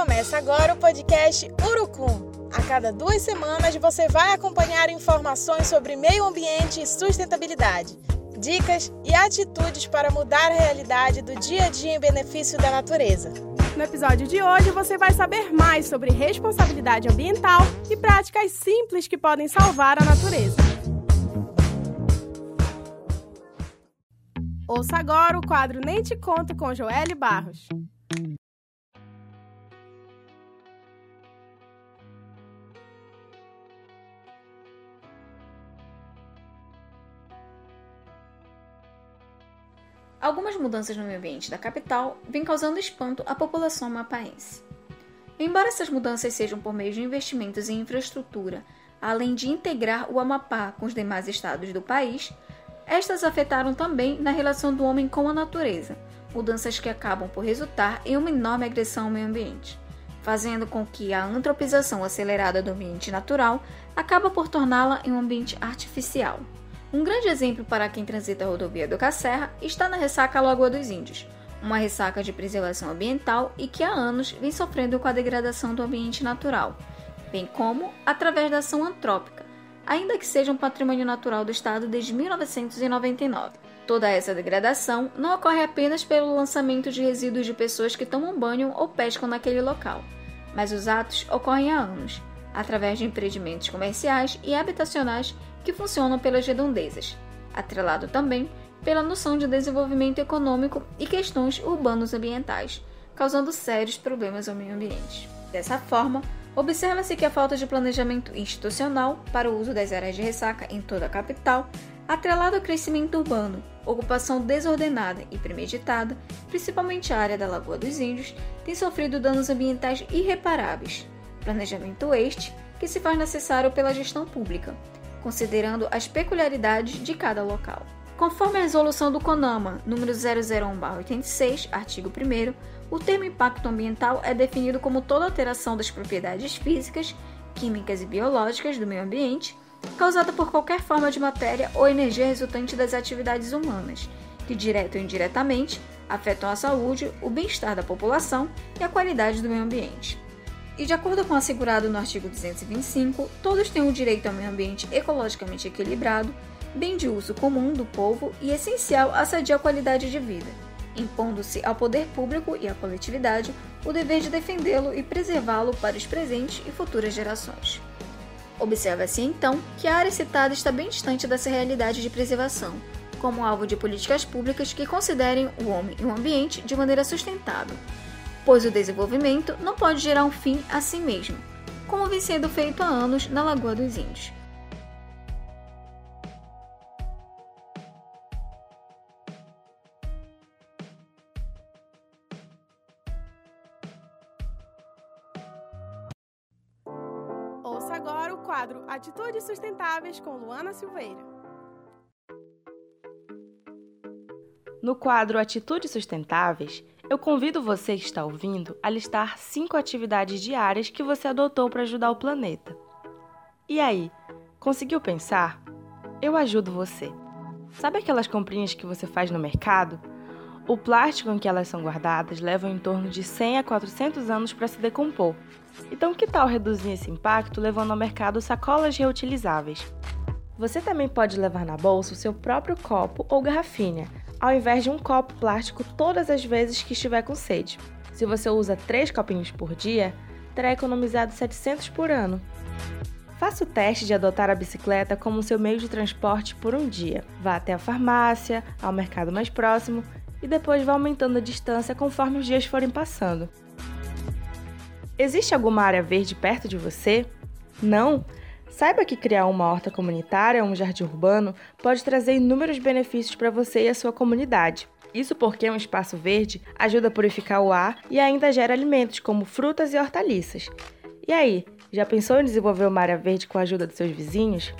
Começa agora o podcast Urucum. A cada duas semanas você vai acompanhar informações sobre meio ambiente e sustentabilidade, dicas e atitudes para mudar a realidade do dia a dia em benefício da natureza. No episódio de hoje você vai saber mais sobre responsabilidade ambiental e práticas simples que podem salvar a natureza. Ouça agora o quadro Nem Te Conto com Joelle Barros. Algumas mudanças no meio ambiente da capital vêm causando espanto à população mapaense. Embora essas mudanças sejam por meio de investimentos em infraestrutura, além de integrar o Amapá com os demais estados do país, estas afetaram também na relação do homem com a natureza, mudanças que acabam por resultar em uma enorme agressão ao meio ambiente, fazendo com que a antropização acelerada do ambiente natural acaba por torná-la em um ambiente artificial. Um grande exemplo para quem transita a rodovia do Cacerra está na ressaca Lagoa dos Índios, uma ressaca de preservação ambiental e que há anos vem sofrendo com a degradação do ambiente natural, bem como através da ação antrópica, ainda que seja um patrimônio natural do Estado desde 1999. Toda essa degradação não ocorre apenas pelo lançamento de resíduos de pessoas que tomam banho ou pescam naquele local, mas os atos ocorrem há anos, através de empreendimentos comerciais e habitacionais que funcionam pelas redondezas, atrelado também pela noção de desenvolvimento econômico e questões urbanos ambientais, causando sérios problemas ao meio ambiente. Dessa forma, observa-se que a falta de planejamento institucional para o uso das áreas de ressaca em toda a capital, atrelado ao crescimento urbano, ocupação desordenada e premeditada, principalmente a área da Lagoa dos Índios, tem sofrido danos ambientais irreparáveis. Planejamento este que se faz necessário pela gestão pública, considerando as peculiaridades de cada local. Conforme a resolução do CONAMA, número 001/86, artigo 1 o termo impacto ambiental é definido como toda alteração das propriedades físicas, químicas e biológicas do meio ambiente causada por qualquer forma de matéria ou energia resultante das atividades humanas, que direta ou indiretamente afetam a saúde, o bem-estar da população e a qualidade do meio ambiente. E de acordo com o assegurado no artigo 225, todos têm o direito ao meio ambiente ecologicamente equilibrado, bem de uso comum do povo e essencial à sadia qualidade de vida, impondo-se ao poder público e à coletividade o dever de defendê-lo e preservá-lo para os presentes e futuras gerações. Observa-se então que a área citada está bem distante dessa realidade de preservação, como alvo de políticas públicas que considerem o homem e o ambiente de maneira sustentável, pois o desenvolvimento não pode gerar um fim a si mesmo, como vem sendo feito há anos na Lagoa dos Índios. Ouça agora o quadro Atitudes Sustentáveis com Luana Silveira. No quadro Atitudes Sustentáveis, eu convido você que está ouvindo a listar cinco atividades diárias que você adotou para ajudar o planeta. E aí, conseguiu pensar? Eu ajudo você. Sabe aquelas comprinhas que você faz no mercado? O plástico em que elas são guardadas leva em torno de 100 a 400 anos para se decompor. Então, que tal reduzir esse impacto levando ao mercado sacolas reutilizáveis? Você também pode levar na bolsa o seu próprio copo ou garrafinha ao invés de um copo plástico todas as vezes que estiver com sede. Se você usa três copinhos por dia, terá economizado 700 por ano. Faça o teste de adotar a bicicleta como seu meio de transporte por um dia. Vá até a farmácia, ao mercado mais próximo e depois vá aumentando a distância conforme os dias forem passando. Existe alguma área verde perto de você? Não? Saiba que criar uma horta comunitária ou um jardim urbano pode trazer inúmeros benefícios para você e a sua comunidade. Isso porque um espaço verde ajuda a purificar o ar e ainda gera alimentos como frutas e hortaliças. E aí, já pensou em desenvolver uma área verde com a ajuda dos seus vizinhos?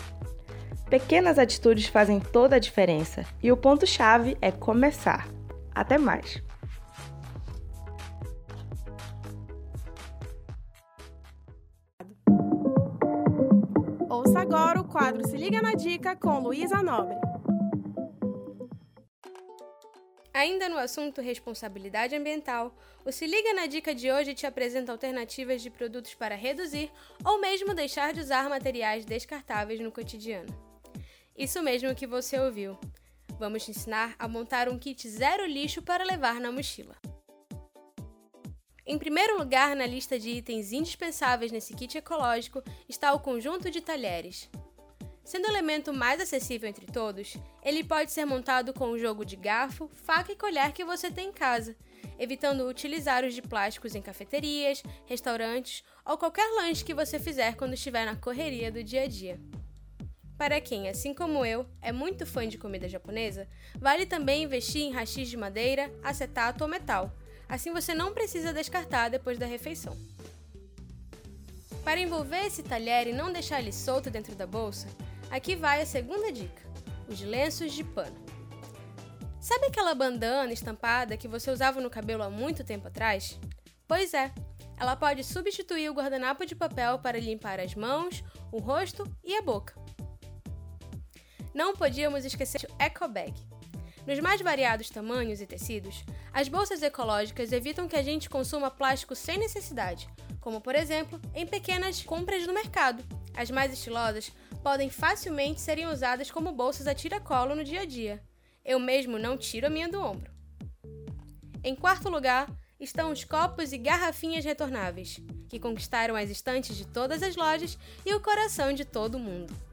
Pequenas atitudes fazem toda a diferença e o ponto-chave é começar. Até mais! Agora o quadro Se Liga na Dica com Luísa Nobre. Ainda no assunto responsabilidade ambiental, o Se Liga na Dica de hoje te apresenta alternativas de produtos para reduzir ou mesmo deixar de usar materiais descartáveis no cotidiano. Isso mesmo que você ouviu. Vamos te ensinar a montar um kit zero lixo para levar na mochila. Em primeiro lugar na lista de itens indispensáveis nesse kit ecológico está o conjunto de talheres. Sendo o elemento mais acessível entre todos, ele pode ser montado com o jogo de garfo, faca e colher que você tem em casa, evitando utilizar os de plásticos em cafeterias, restaurantes ou qualquer lanche que você fizer quando estiver na correria do dia a dia. Para quem, assim como eu, é muito fã de comida japonesa, vale também investir em rachis de madeira, acetato ou metal. Assim você não precisa descartar depois da refeição. Para envolver esse talher e não deixar ele solto dentro da bolsa, Aqui vai a segunda dica: os lenços de pano. Sabe aquela bandana estampada que você usava no cabelo há muito tempo atrás? Pois é, ela pode substituir o guardanapo de papel para limpar as mãos, o rosto e a boca. Não podíamos esquecer o Eco Bag. Nos mais variados tamanhos e tecidos, as bolsas ecológicas evitam que a gente consuma plástico sem necessidade, como por exemplo em pequenas compras no mercado. As mais estilosas podem facilmente serem usadas como bolsas a tiracolo no dia a dia. Eu mesmo não tiro a minha do ombro. Em quarto lugar, estão os copos e garrafinhas retornáveis, que conquistaram as estantes de todas as lojas e o coração de todo mundo.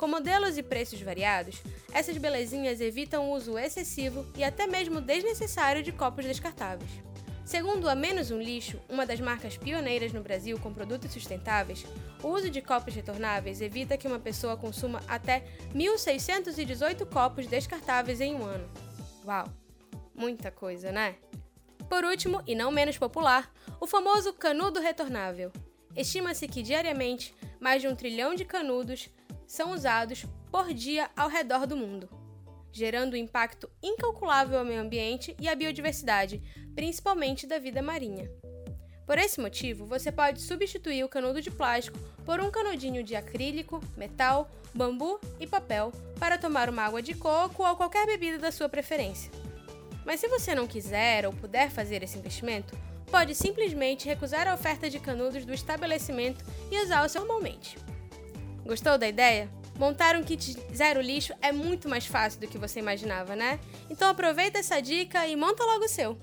Com modelos e preços variados, essas belezinhas evitam o uso excessivo e até mesmo desnecessário de copos descartáveis. Segundo a Menos um Lixo, uma das marcas pioneiras no Brasil com produtos sustentáveis, o uso de copos retornáveis evita que uma pessoa consuma até 1.618 copos descartáveis em um ano. Uau! Muita coisa, né? Por último, e não menos popular, o famoso canudo retornável. Estima-se que diariamente mais de um trilhão de canudos são usados por dia ao redor do mundo gerando um impacto incalculável ao meio ambiente e à biodiversidade, principalmente da vida marinha. Por esse motivo, você pode substituir o canudo de plástico por um canudinho de acrílico, metal, bambu e papel para tomar uma água de coco ou qualquer bebida da sua preferência. Mas se você não quiser ou puder fazer esse investimento, pode simplesmente recusar a oferta de canudos do estabelecimento e seu normalmente. Gostou da ideia? Montar um kit zero lixo é muito mais fácil do que você imaginava, né? Então aproveita essa dica e monta logo o seu.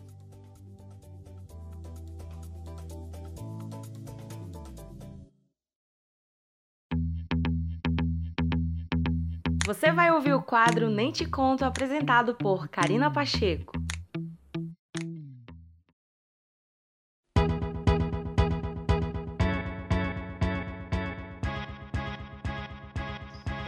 Você vai ouvir o quadro Nem Te Conto apresentado por Karina Pacheco.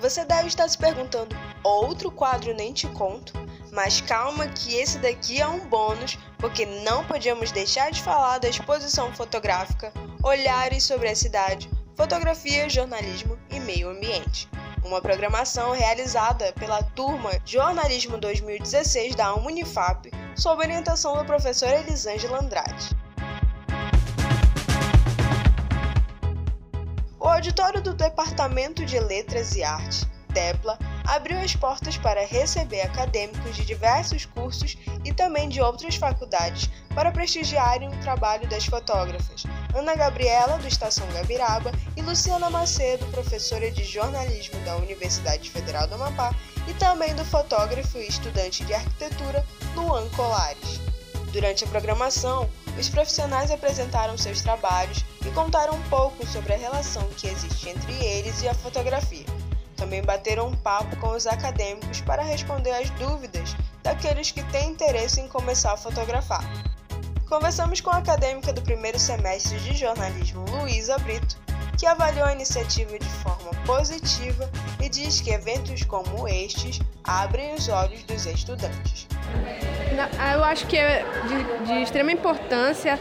Você deve estar se perguntando: outro quadro nem te conto? Mas calma que esse daqui é um bônus, porque não podíamos deixar de falar da exposição fotográfica Olhares sobre a Cidade, Fotografia, Jornalismo e Meio Ambiente. Uma programação realizada pela turma Jornalismo 2016 da Unifap, sob orientação da professora Elisângela Andrade. Auditório do Departamento de Letras e Arte, DEPLA, abriu as portas para receber acadêmicos de diversos cursos e também de outras faculdades para prestigiarem o trabalho das fotógrafas Ana Gabriela, do Estação Gabiraba, e Luciana Macedo, professora de jornalismo da Universidade Federal do Amapá, e também do fotógrafo e estudante de arquitetura Luan Colares. Durante a programação, os profissionais apresentaram seus trabalhos e contaram um pouco sobre a relação que existe entre eles e a fotografia. Também bateram um papo com os acadêmicos para responder às dúvidas daqueles que têm interesse em começar a fotografar. Conversamos com a acadêmica do primeiro semestre de jornalismo, Luísa Brito, que avaliou a iniciativa de forma positiva e diz que eventos como estes abrem os olhos dos estudantes. Eu acho que é de, de extrema importância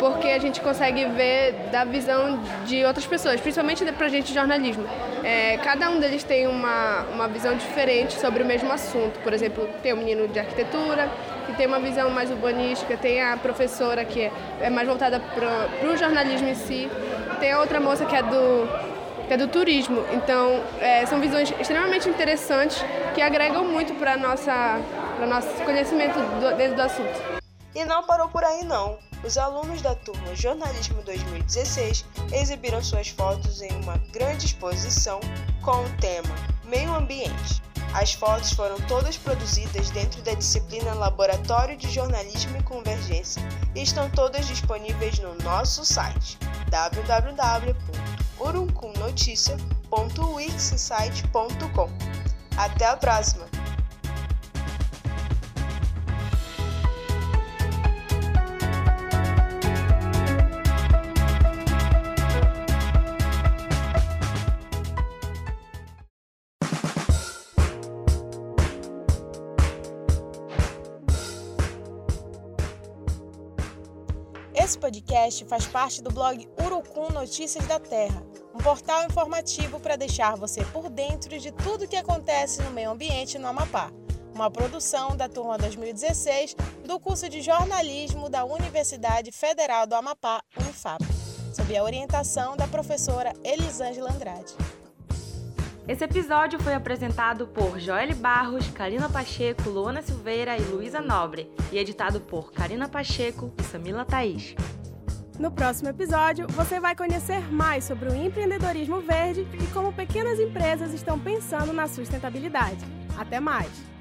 porque a gente consegue ver da visão de outras pessoas, principalmente para a gente de jornalismo. É, cada um deles tem uma, uma visão diferente sobre o mesmo assunto. Por exemplo, tem o um menino de arquitetura, que tem uma visão mais urbanística, tem a professora que é, é mais voltada para o jornalismo em si, tem a outra moça que é do que é do turismo. Então, é, são visões extremamente interessantes que agregam muito para para nosso conhecimento do, dentro do assunto. E não parou por aí não. Os alunos da turma Jornalismo 2016 exibiram suas fotos em uma grande exposição com o tema Meio Ambiente. As fotos foram todas produzidas dentro da disciplina Laboratório de Jornalismo e Convergência e estão todas disponíveis no nosso site www.uruncumnoticia.wixsite.com. Até a próxima! Podcast faz parte do blog Urucum Notícias da Terra, um portal informativo para deixar você por dentro de tudo o que acontece no meio ambiente no Amapá. Uma produção da turma 2016 do curso de jornalismo da Universidade Federal do Amapá, Unifap, sob a orientação da professora Elisângela Andrade. Esse episódio foi apresentado por Joelle Barros, Karina Pacheco, Luana Silveira e Luísa Nobre e editado por Karina Pacheco e Samila Thaís. No próximo episódio, você vai conhecer mais sobre o empreendedorismo verde e como pequenas empresas estão pensando na sustentabilidade. Até mais!